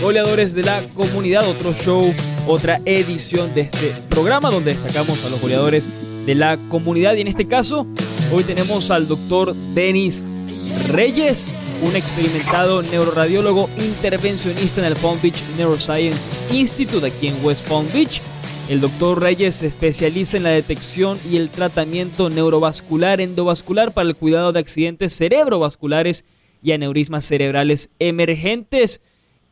goleadores de la comunidad, otro show, otra edición de este programa donde destacamos a los goleadores de la comunidad y en este caso hoy tenemos al doctor Denis Reyes, un experimentado neuroradiólogo intervencionista en el Palm Beach Neuroscience Institute aquí en West Palm Beach. El doctor Reyes se especializa en la detección y el tratamiento neurovascular endovascular para el cuidado de accidentes cerebrovasculares y aneurismas cerebrales emergentes.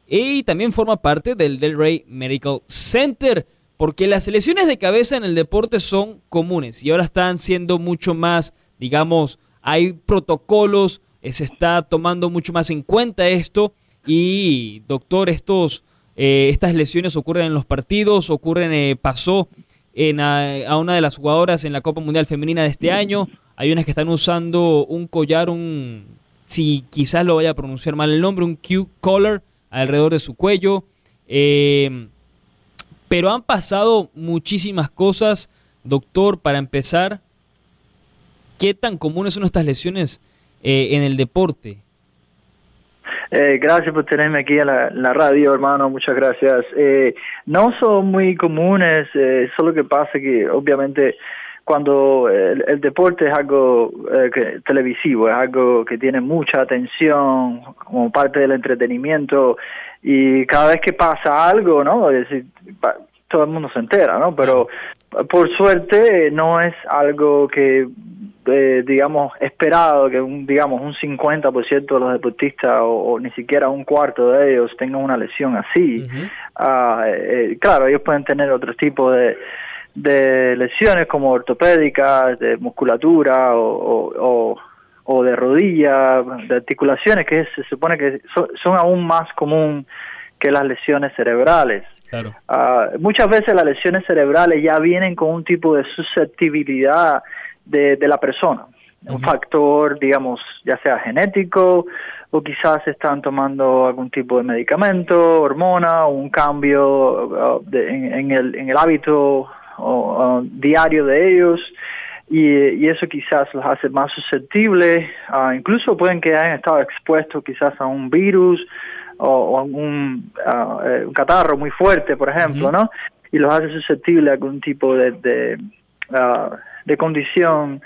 Y también forma parte del Del Rey Medical Center, porque las lesiones de cabeza en el deporte son comunes y ahora están siendo mucho más, digamos, hay protocolos, eh, se está tomando mucho más en cuenta esto. Y, doctor, estos, eh, estas lesiones ocurren en los partidos, ocurren, eh, pasó en a, una de las jugadoras en la Copa Mundial Femenina de este año. Hay unas que están usando un collar, un si quizás lo vaya a pronunciar mal el nombre, un Q-collar alrededor de su cuello. Eh, pero han pasado muchísimas cosas, doctor, para empezar. ¿Qué tan comunes son estas lesiones eh, en el deporte? Eh, gracias por tenerme aquí en la, radio, hermano. Muchas gracias. no son muy comunes, solo que pasa que obviamente cuando el, deporte es algo eh, televisivo, es algo que tiene mucha atención como parte del entretenimiento y cada vez que pasa algo, ¿no? todo el mundo se entera, ¿no? Pero por suerte no es algo que, eh, digamos, esperado que un, digamos, un 50% de los deportistas o, ni siquiera un cuarto de ellos tengan una lesión así. Eh, claro, ellos pueden tener otro tipo de de lesiones como ortopédicas, de musculatura o, o, de rodilla, de articulaciones, que se supone que son, aún más común que las lesiones cerebrales. Claro. Ah, muchas veces las lesiones cerebrales ya vienen con un tipo de susceptibilidad de, de la persona, un factor, digamos, ya sea genético o quizás están tomando algún tipo de medicamento, hormona, un cambio ah, en, el, en el hábito o, diario de ellos y, eso quizás los hace más susceptibles, uh, incluso pueden que hayan estado expuestos quizás a un virus o, a un, uh, un, catarro muy fuerte, por ejemplo, ¿no? Y los hace susceptibles a algún tipo de, de, uh, de condición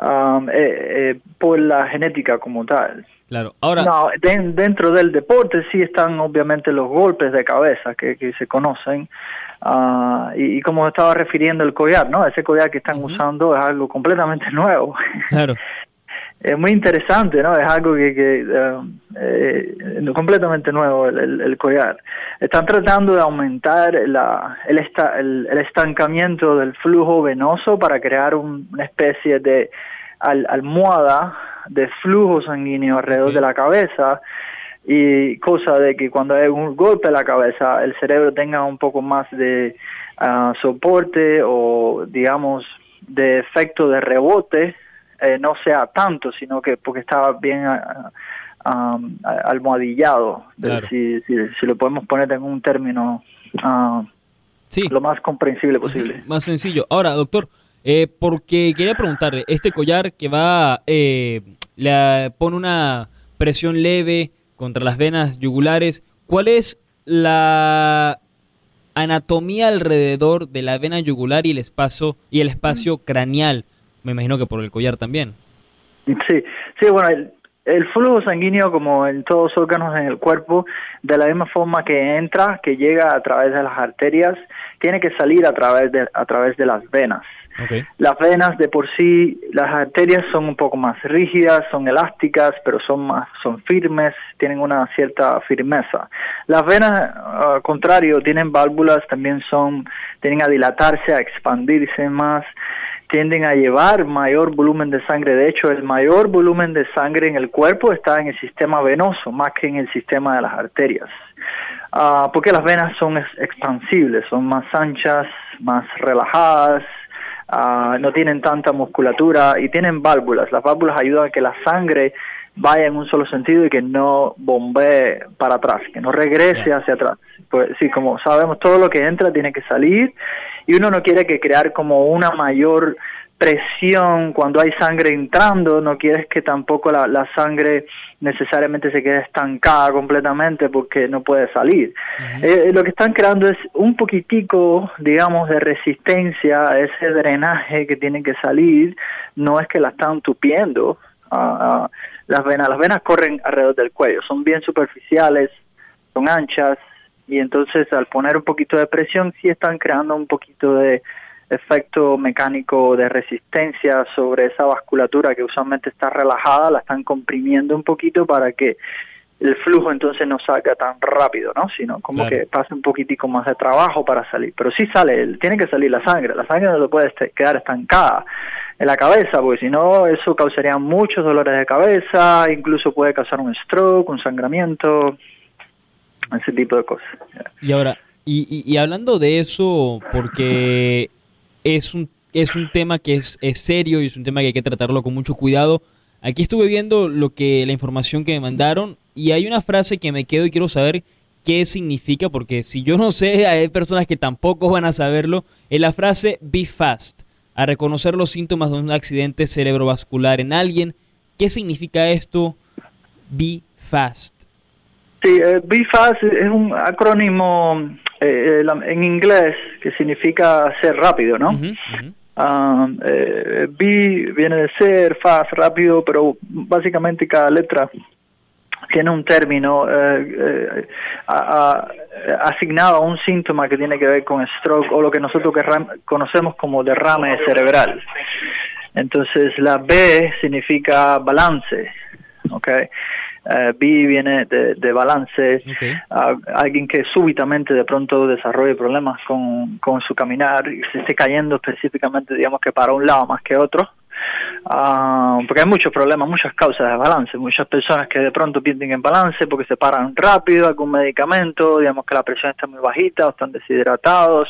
um, eh, eh, por la genética como tal. Claro, ahora. No, dentro del deporte sí están obviamente los golpes de cabeza que, que se conocen, Uh, y, como estaba refiriendo el collar, ¿no? Ese collar que están usando es algo completamente nuevo. Claro. Es muy interesante, ¿no? Es algo que, que eh, eh, completamente nuevo el, el, collar. Están tratando de aumentar la, el, esta, el, estancamiento del flujo venoso para crear una especie de almohada de flujo sanguíneo alrededor de la cabeza y cosa de que cuando hay un golpe a la cabeza el cerebro tenga un poco más de ah, soporte o digamos de efecto de rebote eh, no sea tanto sino que porque estaba bien ah, ah, almohadillado si, si, lo podemos poner en un término sí. lo más comprensible posible más sencillo ahora doctor eh, porque quería preguntarle este collar que va eh, le pone una presión leve contra las venas yugulares. ¿Cuál es la anatomía alrededor de la vena yugular y el espacio y el espacio craneal? Me imagino que por el collar también. Sí, sí, bueno, el, flujo sanguíneo, como en todos los órganos en el cuerpo, de la misma forma que entra, que llega a través de las arterias, tiene que salir a través de, a través de las venas. Las venas de por sí, las arterias son un poco más rígidas, son elásticas, pero son más, son firmes, tienen una cierta firmeza. Las venas, al contrario, tienen válvulas, también son, tienen a dilatarse, a expandirse más, tienden a llevar mayor volumen de sangre. De hecho, el mayor volumen de sangre en el cuerpo está en el sistema venoso, más que en el sistema de las arterias. Ah, porque las venas son expansibles, son más anchas, más relajadas, Ah, no tienen tanta musculatura y tienen válvulas. Las válvulas ayudan a que la sangre vaya en un solo sentido y que no bombee para atrás, que no regrese hacia atrás. Pues sí, como sabemos, todo lo que entra tiene que salir y uno no quiere que crear como una mayor presión cuando hay sangre entrando, no quieres que tampoco la, la sangre necesariamente se quede estancada completamente porque no puede salir. Eh, lo que están creando es un poquitico, digamos, de resistencia a ese drenaje que tiene que salir, no es que la están tupiendo. Uh, las venas, las venas corren alrededor del cuello, son bien superficiales, son anchas y entonces al poner un poquito de presión sí están creando un poquito de efecto mecánico de resistencia sobre esa vasculatura que usualmente está relajada, la están comprimiendo un poquito para que el flujo entonces no salga tan rápido, ¿no? Sino como que pase un poquitico más de trabajo para salir. Pero sí sale, tiene que salir la sangre, la sangre no se puede este, quedar estancada en la cabeza, porque si no eso causaría muchos dolores de cabeza, incluso puede causar un stroke, un sangramiento, ese tipo de cosas. Y ahora, y, hablando de eso, porque es un, es un tema que es, es serio y es un tema que hay que tratarlo con mucho cuidado. Aquí estuve viendo lo que la información que me mandaron y hay una frase que me quedo y quiero saber qué significa porque si yo no sé, hay personas que tampoco van a saberlo. Es la frase be fast, a reconocer los síntomas de un accidente cerebrovascular en alguien. ¿Qué significa esto? Be fast. Sí, eh, es un acrónimo eh, en inglés que significa ser rápido, ¿no? Ah, eh, be viene de ser, fast, rápido, pero básicamente cada letra tiene un término eh, asignado a un síntoma que tiene que ver con stroke o lo que nosotros conocemos como derrame cerebral. Entonces la B significa balance, ¿ok? Uh, B viene de, balance, alguien que súbitamente de pronto desarrolle problemas con, con su caminar y se esté cayendo específicamente, digamos que para un lado más que otro. Ah, porque hay muchos problemas, muchas causas de balance, muchas personas que de pronto pierden en balance porque se paran rápido, algún medicamento, digamos que la presión está muy bajita o están deshidratados,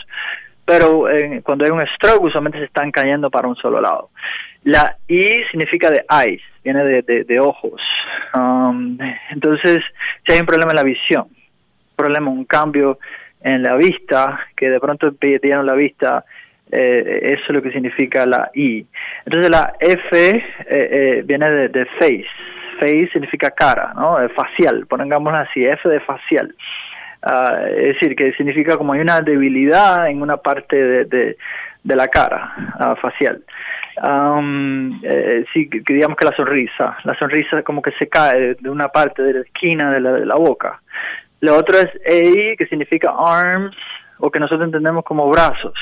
pero eh, cuando hay un stroke usualmente se están cayendo para un solo lado. La I significa de eyes, viene de, de, ojos. Um, entonces, si hay un problema en la visión, un problema, un cambio en la vista, que de pronto perdieron la vista, eh, eso es lo que significa la I. Entonces la F eh, eh, viene de, de, face. Face significa cara, ¿no? facial, pongámoslo así, F de facial. Ah, es decir, que significa como hay una debilidad en una parte de, de, la cara uh, facial. Um, sí, que digamos que la sonrisa, la sonrisa como que se cae de una parte de la esquina de la, de la boca. Lo otro es A, que significa arms, o que nosotros entendemos como brazos.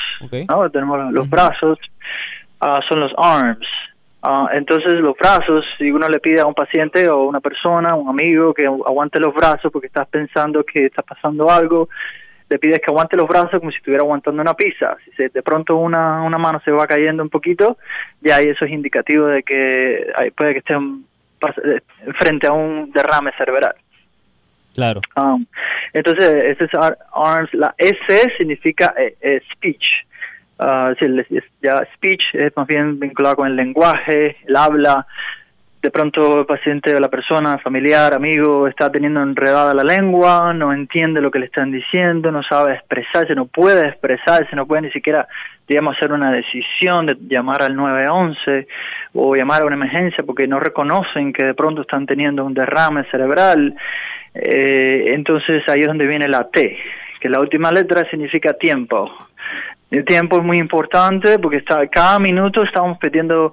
¿no? Tenemos los brazos, uh, son los arms. Ah, entonces los brazos, si uno le pide a un paciente o una persona, un amigo que aguante los brazos porque estás pensando que está pasando algo, le pides que aguante los brazos como si estuviera aguantando una pizza. Si se, de pronto una, una mano se va cayendo un poquito, ya ahí eso es indicativo de que puede que esté eh, frente a un derrame cerebral. Claro. Um, entonces, ese es ARMS. La S significa eh, eh, speech. Uh, ya speech es más bien vinculado con el lenguaje, el habla. De pronto el paciente o la persona, familiar, amigo, está teniendo enredada la lengua, no entiende lo que le están diciendo, no sabe expresarse, no puede expresarse, no puede ni siquiera, digamos, hacer una decisión de llamar al 911 o llamar a una emergencia porque no reconocen que de pronto están teniendo un derrame cerebral. Eh, entonces ahí es donde viene la T, que la última letra significa tiempo. El tiempo es muy importante porque está, cada minuto estamos perdiendo,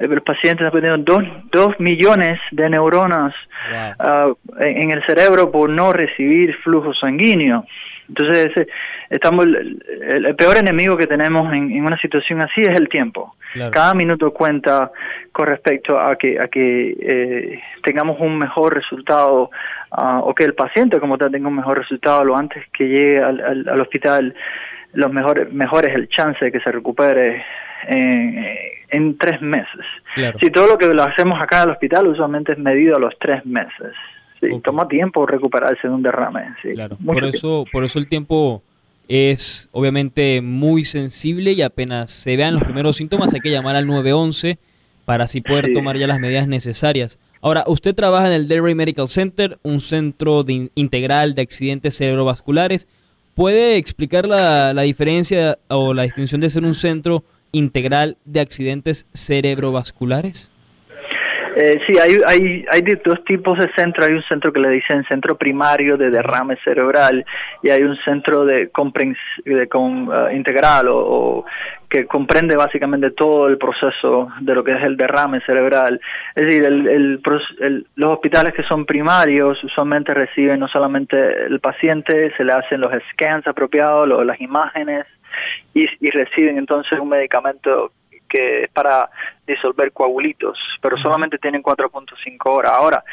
eh, el paciente está perdiendo dos, dos millones de neuronas ah, en, el cerebro por no recibir flujo sanguíneo. Entonces, estamos el, peor enemigo que tenemos en, una situación así es el tiempo. Cada minuto cuenta con respecto a que a que eh, tengamos un mejor resultado uh, o que el paciente como tal tenga un mejor resultado lo antes que llegue al, al, hospital los mejores mejores el chance de que se recupere en, en tres meses. Si todo lo que lo hacemos acá en el hospital usualmente es medido a los tres meses. Sí, toma tiempo recuperarse de un derrame. claro. Por eso, por eso el tiempo es obviamente muy sensible y apenas se vean los primeros síntomas hay que llamar al 911 para así poder tomar ya las medidas necesarias. Ahora, usted trabaja en el Delray Medical Center, un centro de integral de accidentes cerebrovasculares. ¿Puede explicar la, la diferencia o la distinción de ser un centro integral de accidentes cerebrovasculares? Eh, sí, hay, hay, hay dos tipos de centro. Hay un centro que le dicen centro primario de derrame cerebral y hay un centro de, de uh, integral o, que comprende básicamente todo el proceso de lo que es el derrame cerebral. Es decir, el, el, los hospitales que son primarios usualmente reciben no solamente el paciente, se le hacen los scans apropiados, las imágenes y, y reciben entonces un medicamento que es para disolver coagulitos, pero solamente tienen 4.5 horas. Ahora,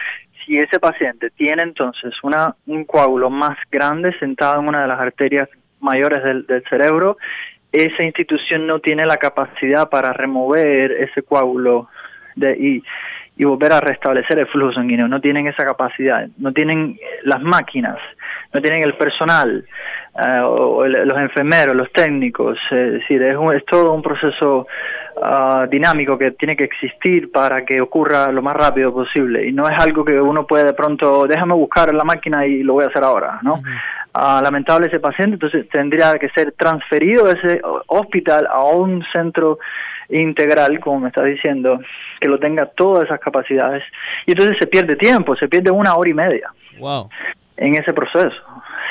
si ese paciente tiene entonces una, un coágulo más grande sentado en una de las arterias mayores del, cerebro, esa institución no tiene la capacidad para remover ese coágulo de, y, y volver a restablecer el flujo sanguíneo. No tienen esa capacidad, no tienen las máquinas, no tienen el personal, eh, o los enfermeros, los técnicos. es decir, es, es todo un proceso ah, dinámico que tiene que existir para que ocurra lo más rápido posible. Y no es algo que uno puede de pronto, déjame buscar la máquina y lo voy a hacer ahora, ¿no? Ah, lamentable ese paciente, entonces tendría que ser transferido ese hospital a un centro integral, como me estás diciendo, que lo tenga todas esas capacidades. Y entonces se pierde tiempo, se pierde una hora y media. Wow. En ese proceso.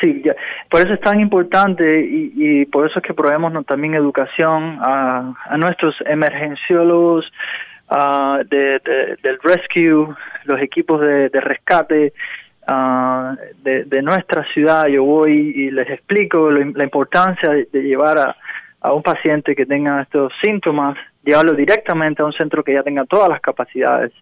Sí, por eso es tan importante y, por eso es que proveemos también educación a, nuestros emergenciólogos de, del rescue, los equipos de, rescate de, nuestra ciudad. Yo voy y les explico la importancia de, llevar a, a un paciente que tenga estos síntomas, llevarlo directamente a un centro que ya tenga todas las capacidades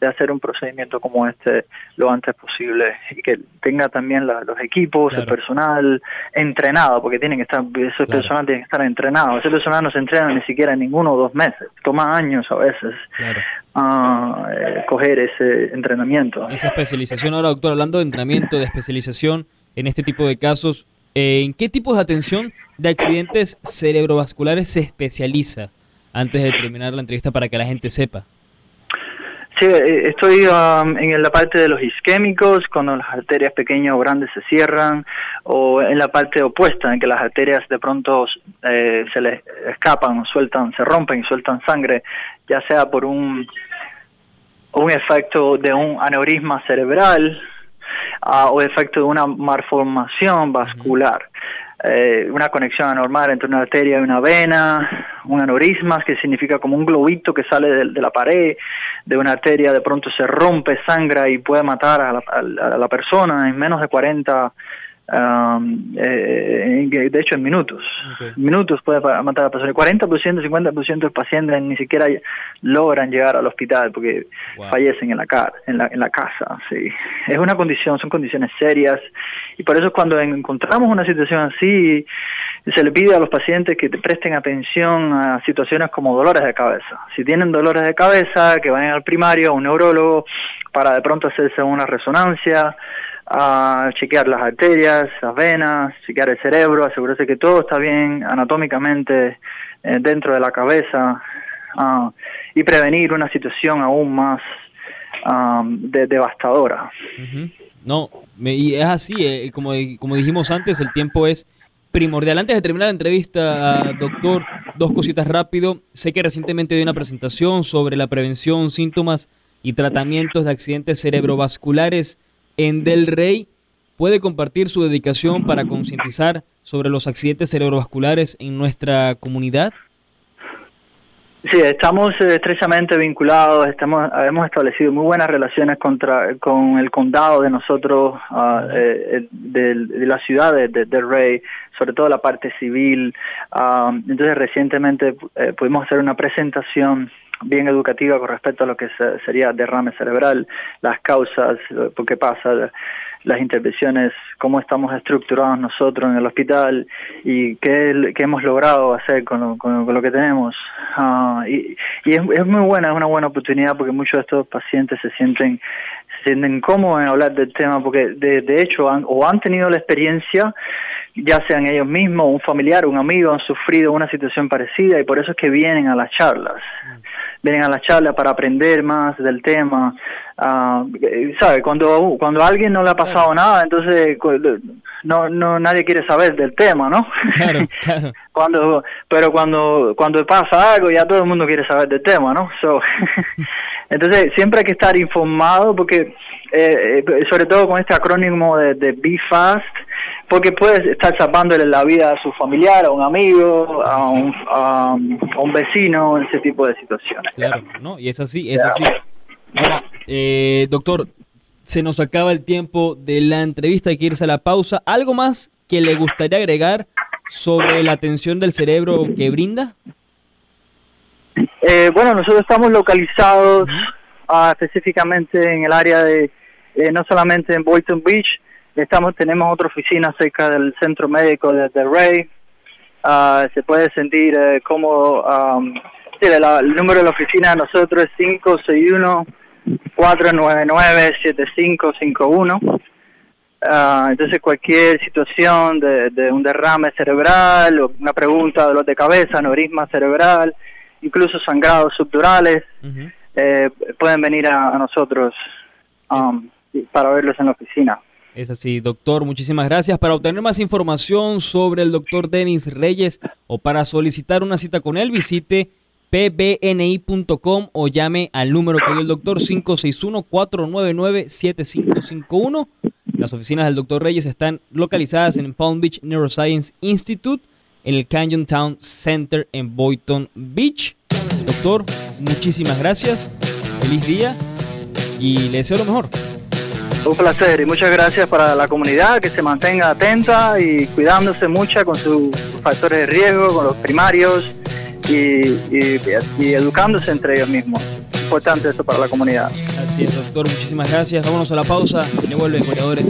de hacer un procedimiento como este lo antes posible y que tenga también los equipos, el personal entrenado, porque tienen que estar, ese personal tiene que estar entrenado. Ese personal no se entrena ni siquiera en ninguno o dos meses, toma años a veces ah, eh, coger ese entrenamiento. Esa especialización, ahora doctor, hablando de entrenamiento, de especialización en este tipo de casos, eh, ¿en qué tipos de atención de accidentes cerebrovasculares se especializa? Antes de terminar la entrevista para que la gente sepa. Sí, eh, estoy um, en la parte de los isquémicos, cuando las arterias pequeñas o grandes se cierran, o en la parte opuesta, en que las arterias de pronto eh, se les escapan, sueltan, se rompen y sueltan sangre, ya sea por un, un efecto de un aneurisma cerebral uh, o efecto de una malformación vascular. Eh, una conexión anormal entre una arteria y una vena, un aneurisma, que significa como un globito que sale de, la pared de una arteria, de pronto se rompe, sangra y puede matar a la, a la persona en menos de 40 Um, eh, de hecho en minutos. Minutos puede matar a la persona. El 40%, 50% de los pacientes ni siquiera logran llegar al hospital porque fallecen en la, en, la, en la casa. Sí. Es una condición, son condiciones serias y por eso cuando encontramos una situación así, se le pide a los pacientes que presten atención a situaciones como dolores de cabeza. Si tienen dolores de cabeza, que vayan al primario, a un neurólogo, para de pronto hacerse una resonancia, a chequear las arterias, las venas, chequear el cerebro, asegurarse que todo está bien anatómicamente eh, dentro de la cabeza ah, y prevenir una situación aún más ah, devastadora. No, y es así, eh, como, como dijimos antes, el tiempo es primordial. Antes de terminar la entrevista, doctor, dos cositas rápido. Sé que recientemente dio una presentación sobre la prevención, síntomas y tratamientos de accidentes cerebrovasculares en Del Rey puede compartir su dedicación para concientizar sobre los accidentes cerebrovasculares en nuestra comunidad? Sí, estamos eh, estrechamente vinculados, estamos, hemos establecido muy buenas relaciones contra, con el condado de nosotros, ah, eh, eh, de, la ciudad de, Del Rey, sobre todo la parte civil. Ah, entonces, recientemente pudimos hacer una presentación bien educativa con respecto a lo que sería derrame cerebral, las causas, por qué pasa, las intervenciones, cómo estamos estructurados nosotros en el hospital y qué, hemos logrado hacer con lo, con, lo que tenemos. Ah, y y es, es, muy buena, es una buena oportunidad porque muchos de estos pacientes se sienten se sienten cómodos en hablar del tema porque de, de hecho han, o han tenido la experiencia ya sean ellos mismos, un familiar, un amigo, han sufrido una situación parecida y por eso es que vienen a las charlas. vienen a la charla para aprender más del tema. Uh, ¿Sabe? Cuando, cuando a alguien no le ha pasado nada, entonces no, no nadie quiere saber del tema, ¿no? Claro, claro. cuando, pero cuando, cuando pasa algo, ya todo el mundo quiere saber del tema, ¿no? So, entonces, siempre hay que estar informado porque, eh, eh, sobre todo con este acrónimo de, de Be Fast, porque puedes estar salvándole la vida a su familiar, a un amigo, a un, a, un vecino, en ese tipo de situaciones. Claro, ¿no? Y es así, es así. Ahora, eh, doctor, se nos acaba el tiempo de la entrevista, hay que irse a la pausa. ¿Algo más que le gustaría agregar sobre la atención del cerebro que brinda? Eh, bueno, nosotros estamos localizados uh, específicamente en el área de, eh, no solamente en Boynton Beach, Estamos, tenemos otra oficina cerca del centro médico de, de Ray. Uh, se puede sentir eh, como um, el número de la oficina de nosotros es 561-499-7551. Uh, entonces cualquier situación de, de, un derrame cerebral, o una pregunta, dolor de cabeza, aneurisma cerebral, incluso sangrados subdurales, eh, pueden venir a, a nosotros um, para verlos en la oficina. Es así, doctor, muchísimas gracias. Para obtener más información sobre el doctor Denis Reyes o para solicitar una cita con él, visite pbni.com o llame al número que dio el doctor 561-499-7551. Las oficinas del doctor Reyes están localizadas en Palm Beach Neuroscience Institute, en el Canyon Town Center en Boynton Beach. Doctor, muchísimas gracias. Feliz día y le deseo lo mejor. Un placer y muchas gracias para la comunidad que se mantenga atenta y cuidándose mucho con sus factores de riesgo, con los primarios y, educándose entre ellos mismos. Importante eso para la comunidad. Así es, doctor. Muchísimas gracias. Vámonos a la pausa y le vuelven goleadores.